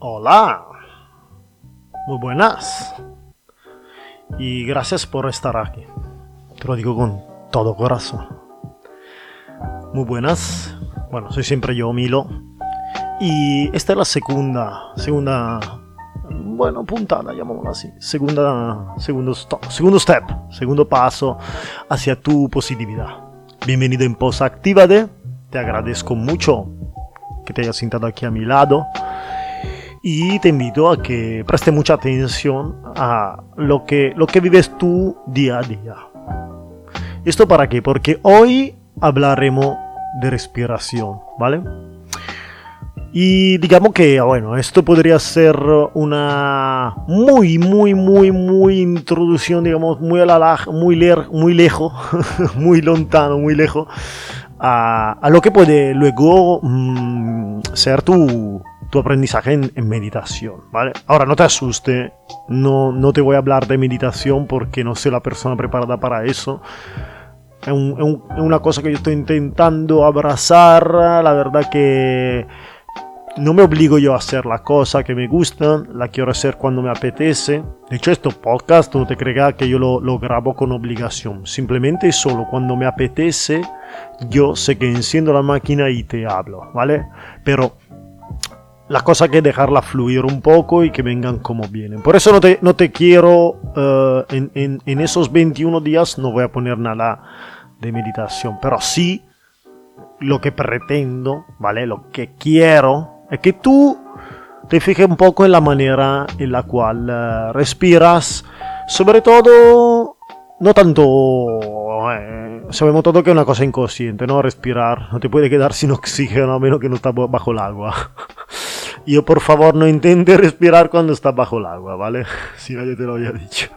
Hola. Muy buenas. Y gracias por estar aquí. Te lo digo con todo corazón. Muy buenas. Bueno, soy siempre yo, Milo. Y esta es la segunda, segunda, bueno, puntada, llamémoslo así. Segunda, segundo, segundo step, segundo paso hacia tu positividad. Bienvenido en Posa Actívate. Te agradezco mucho que te hayas sentado aquí a mi lado y te invito a que preste mucha atención a lo que, lo que vives tú día a día. ¿Esto para qué? Porque hoy hablaremos de respiración, ¿vale? Y digamos que, bueno, esto podría ser una muy, muy, muy, muy introducción, digamos, muy, a la, muy, muy lejos, muy lontano, muy lejos, a, lo que puede luego mm, ser tu, tu aprendizaje en, meditación, ¿vale? Ahora, no te asuste, no, no te voy a hablar de meditación porque no soy la persona preparada para eso. Es, una cosa que yo estoy intentando abrazar, la verdad que no me obligo yo a hacer la cosa que me gusta, la quiero hacer cuando me apetece. De hecho, este podcast no te creas que yo lo, grabo con obligación, simplemente solo cuando me apetece, yo sé que enciendo la máquina y te hablo, ¿vale? Pero la cosa que dejarla fluir un poco y que vengan como vienen. Por eso no te, quiero, eh, en, en, esos 21 días no voy a poner nada de meditación, pero sí lo que pretendo, ¿vale? Lo que quiero es que tú te fijes un poco en la manera en la cual eh, respiras, sobre todo, no tanto... Eh, sabemos todo que es una cosa inconsciente, ¿no? Respirar, no te puede quedar sin oxígeno a menos que no estás bajo el agua. Yo por favor no intente respirar cuando está bajo el agua, ¿vale? Si nadie te lo había dicho.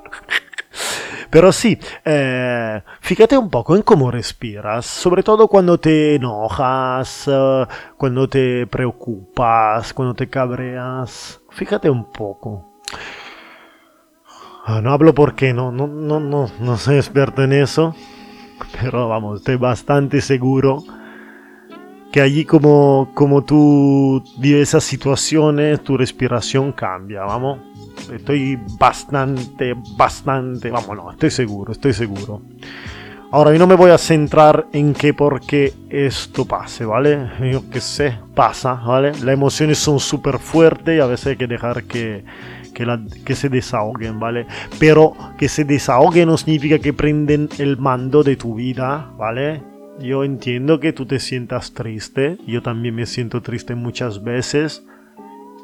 Pero sí, eh, fíjate un poco en cómo respiras, sobre todo cuando te enojas, eh, cuando te preocupas, cuando te cabreas. Fíjate un poco. Ah, no hablo porque no, no, no, no, no soy experto en eso, pero vamos, estoy bastante seguro que allí como, como tú vives esas situaciones, tu respiración cambia, vamos. Estoy bastante, bastante, vamos, no, estoy seguro, estoy seguro. Ahora, yo no me voy a centrar en qué por qué esto pase, ¿vale? Yo que sé, pasa, ¿vale? Las emociones son súper fuertes y a veces hay que dejar que, que, la, que, se desahoguen, ¿vale? Pero que se desahoguen no significa que prenden el mando de tu vida, ¿vale? Yo entiendo que tú te sientas triste, yo también me siento triste muchas veces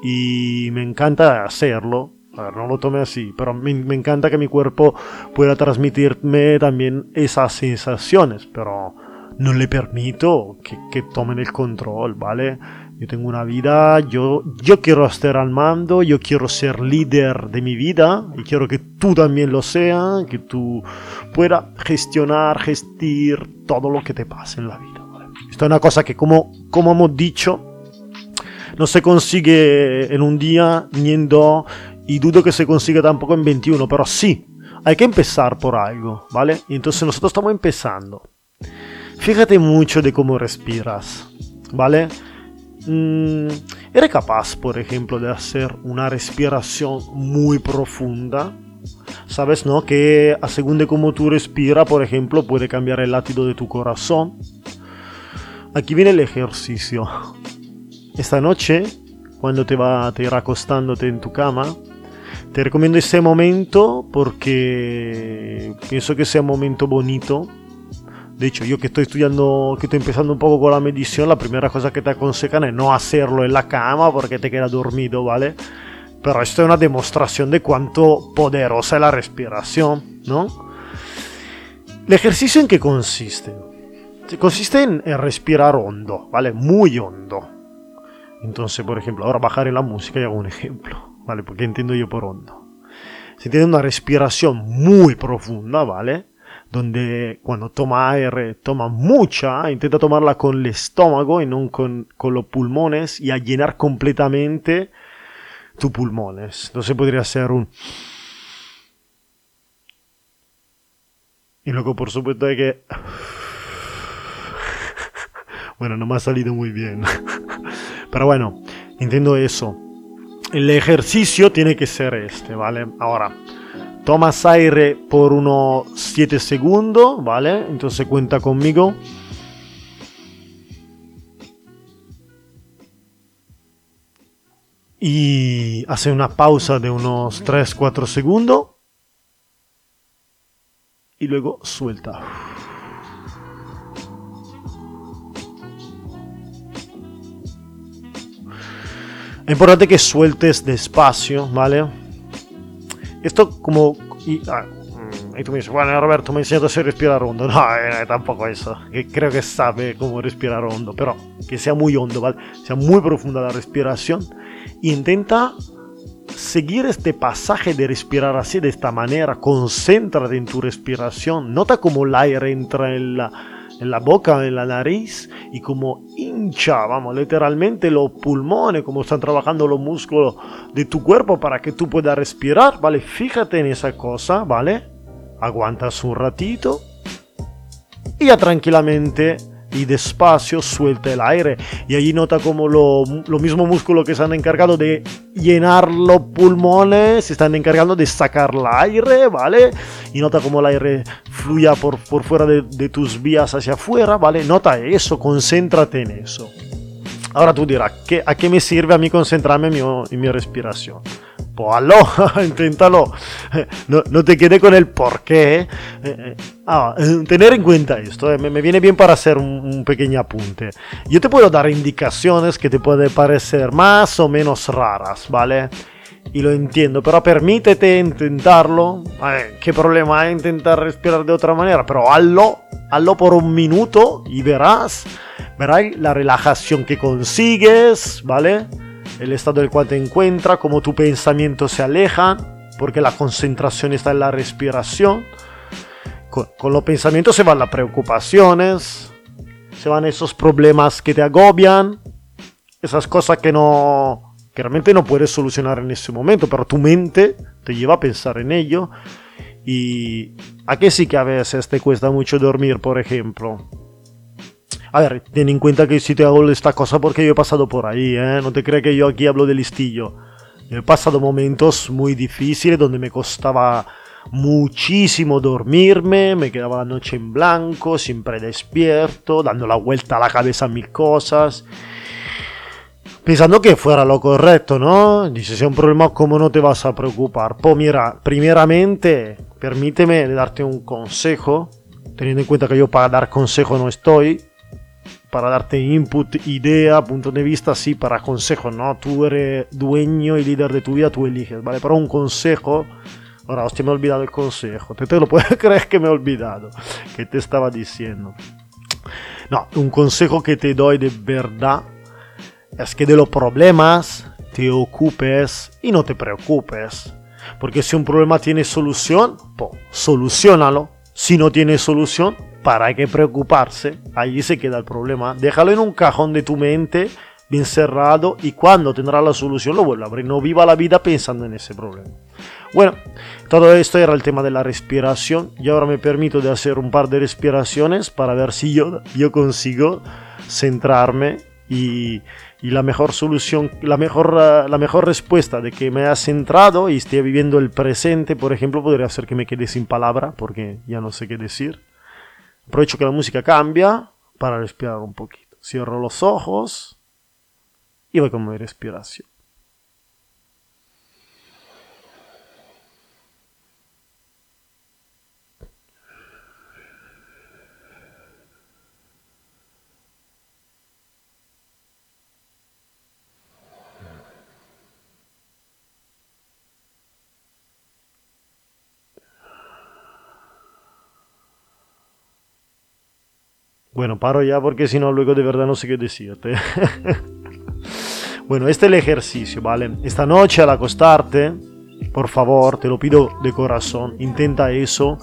y me encanta hacerlo. A ver, no lo tome así, pero me, encanta que mi cuerpo pueda transmitirme también esas sensaciones, pero no le permito que, que tomen el control, ¿vale? Yo tengo una vida, yo, yo quiero estar al mando, yo quiero ser líder de mi vida y quiero que tú también lo seas, que tú puedas gestionar, gestir todo lo que te pase en la vida. Esto es una cosa que como, como hemos dicho, no se consigue en un día ni en dos y dudo que se consiga tampoco en 21, pero sí, hay que empezar por algo, ¿vale? Entonces nosotros estamos empezando. Fíjate mucho de cómo respiras, ¿vale? Mm, ¿Eres capaz, por ejemplo, de hacer una respiración muy profunda? Sabes, ¿no? Que a según de cómo tú respiras, por ejemplo, puede cambiar el latido de tu corazón. Aquí viene el ejercicio. Esta noche, cuando te va a ir acostándote en tu cama, te recomiendo ese momento porque pienso que sea un momento bonito de hecho, yo que estoy estudiando, que estoy empezando un poco con la medición, la primera cosa que te aconsejan es no hacerlo en la cama porque te queda dormido, ¿vale? Pero esto es una demostración de cuánto poderosa es la respiración, ¿no? ¿El ejercicio en qué consiste? Consiste en, respirar hondo, ¿vale? Muy hondo. Entonces, por ejemplo, ahora bajaré la música y hago un ejemplo, ¿vale? Porque entiendo yo por hondo. Se tiene una respiración muy profunda, ¿vale? Donde cuando toma aire toma mucha, intenta tomarla con el estómago y no con, con los pulmones y a llenar completamente tus pulmones. Entonces podría ser un... Y luego por supuesto hay que... Bueno, no me ha salido muy bien. Pero bueno, entiendo eso. el ejercicio tiene que ser este, ¿vale? Ahora, tomas aire por unos 7 segundos, ¿vale? Entonces cuenta conmigo. Y hace una pausa de unos 3-4 segundos. Y luego suelta. Es importante que sueltes despacio, ¿vale? Esto como... Y, ah, mm, y tú me dices, bueno, Roberto, me enseñado a respirar hondo. No, eh, tampoco eso. Que creo que sabe cómo respirar hondo, pero que sea muy hondo, ¿vale? Sea muy profunda la respiración. Intenta seguir este pasaje de respirar así, de esta manera. Concéntrate en tu respiración. Nota cómo el aire entra en la en la boca, en la nariz y como hincha, vamos, literalmente los pulmones, como están trabajando los músculos de tu cuerpo para que tú puedas respirar, ¿vale? Fíjate en esa cosa, ¿vale? Aguantas un ratito y ya tranquilamente y despacio suelta el aire. Y allí nota como lo, lo mismo músculo que se han encargado de llenar los pulmones, se están encargando de sacar el aire, ¿vale? Y nota como el aire fluya por, por fuera de, de tus vías hacia afuera, ¿vale? Nota eso, concéntrate en eso. Ahora tú dirás, ¿qué, ¿a qué me sirve a mí concentrarme en mi, en mi respiración? Hazlo, inténtalo. No, no, te quede con el por qué. Eh, eh, ah, tener en cuenta esto, eh, me, viene bien para hacer un, pequeño apunte. Yo te puedo dar indicaciones que te pueden parecer más o menos raras, ¿vale? Y lo entiendo, pero permítete intentarlo. ¿Qué problema hay intentar respirar de otra manera? Pero hazlo, hazlo por un minuto y verás, verás la relajación que consigues, ¿vale? El estado en el cual te encuentras, cómo tu pensamiento se aleja, porque la concentración está en la respiración. Con, con los pensamientos se van las preocupaciones, se van esos problemas que te agobian, esas cosas que no que realmente no puedes solucionar en ese momento, pero tu mente te lleva a pensar en ello. Y a que sí que a veces te cuesta mucho dormir, por ejemplo. A ver, ten en cuenta que si te hago esta cosa porque yo he pasado por ahí, ¿eh? No te creas que yo aquí hablo de listillo. Yo he pasado momentos muy difíciles donde me costaba muchísimo dormirme, me quedaba la noche en blanco, siempre despierto, dando la vuelta a la cabeza a mil cosas. Pensando que fuera lo correcto, ¿no? Dice, si es un problema, ¿cómo no te vas a preocupar? Pues mira, primeramente, permíteme darte un consejo, teniendo en cuenta que yo para dar consejo no estoy, para darte input, idea, punto de vista, sí, para consejo, ¿no? Tú eres dueño y líder de tu vida, tú eliges, ¿vale? Pero un consejo, ahora, hostia, me he olvidado el consejo, te, te lo puedes creer que me he olvidado, que te estaba diciendo. No, un consejo que te doy de verdad es que de los problemas te ocupes y no te preocupes. Porque si un problema tiene solución, pues solucionalo. Si no tiene solución, ¿para qué preocuparse? Allí se queda el problema. Déjalo en un cajón de tu mente, bien cerrado, y cuando tendrá la solución lo vuelve a abrir. No viva la vida pensando en ese problema. Bueno, todo esto era el tema de la respiración y ahora me permito de hacer un par de respiraciones para ver si yo, yo consigo centrarme y, y la mejor solución, la mejor, uh, la mejor respuesta de que me has centrado y esté viviendo el presente, por ejemplo, podría ser que me quede sin palabra porque ya no sé qué decir. Aprovecho que la música cambia para respirar un poquito. Cierro los ojos y voy con mi respiración. Bueno, paro ya porque si no luego de verdad no sé qué decirte. bueno, este es el ejercicio, ¿vale? Esta noche al acostarte, por favor, te lo pido de corazón, intenta eso.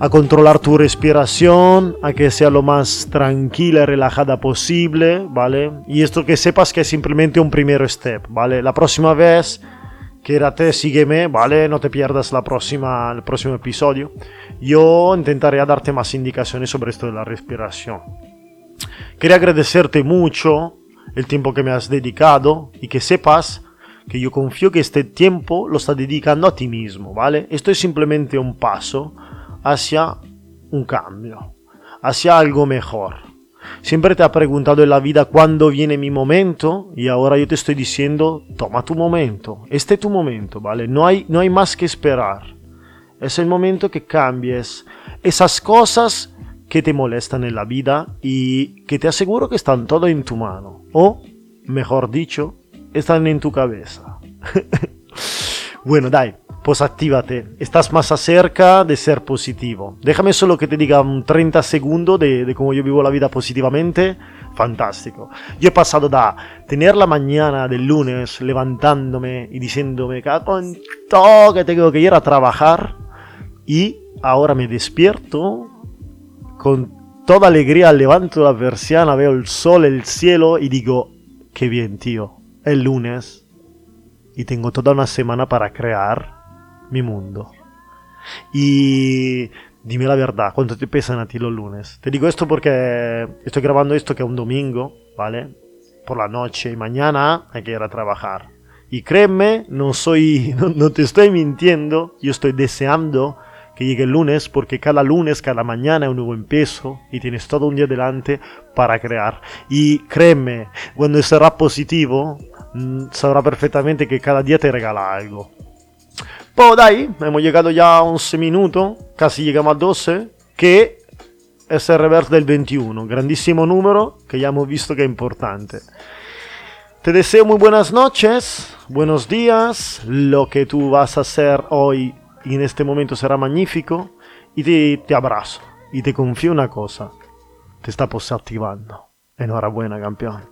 A controlar tu respiración, a que sea lo más tranquila y relajada posible, ¿vale? Y esto que sepas que es simplemente un primer step, ¿vale? La próxima vez quédate, sígueme, ¿vale? No te pierdas la próxima, el próximo episodio. Yo intentaré darte más indicaciones sobre esto de la respiración. Quería agradecerte mucho el tiempo que me has dedicado y que sepas que yo confío que este tiempo lo estás dedicando a ti mismo, ¿vale? Esto es simplemente un paso hacia un cambio, hacia algo mejor. Siempre te ha preguntado en la vida cuándo viene mi momento y ahora yo te estoy diciendo, toma tu momento, este es tu momento, ¿vale? No hay, no hay más que esperar. Es el momento que cambies esas cosas que te molestan en la vida y que te aseguro que están todo en tu mano. O, mejor dicho, están en tu cabeza. bueno, dai, pues actívate. Estás más cerca de ser positivo. Déjame solo que te diga un 30 segundos de, de cómo yo vivo la vida positivamente. Fantástico. Yo he pasado da tener la mañana del lunes levantándome y diciéndome, con todo que tengo que ir a trabajar. Y ahora me despierto con toda alegría, levanto la persiana, veo el sol, el cielo y digo, qué bien, tío. El lunes y tengo toda una semana para crear mi mundo. Y dime la verdad, ¿cuánto te pesan a ti los lunes? Te digo esto porque estoy grabando esto que es un domingo, ¿vale? Por la noche y mañana hay que ir a trabajar. Y créeme, no soy, no, te estoy mintiendo, yo estoy deseando que llegue el lunes porque cada lunes, cada mañana es un nuevo empiezo y tienes todo un día delante para crear. Y créeme, cuando será positivo, mm, sabrá perfectamente que cada día te regala algo. Pues dai, hemos llegado ya a 11 minutos, casi llegamos a 12, que es el reverse del 21, grandísimo número que ya hemos visto que es importante. Te deseo muy buenas noches, buenos días, lo que tú vas a hacer hoy y en este momento será magnífico y te, te abrazo y te confío una cosa, te está posactivando. Enhorabuena campeón.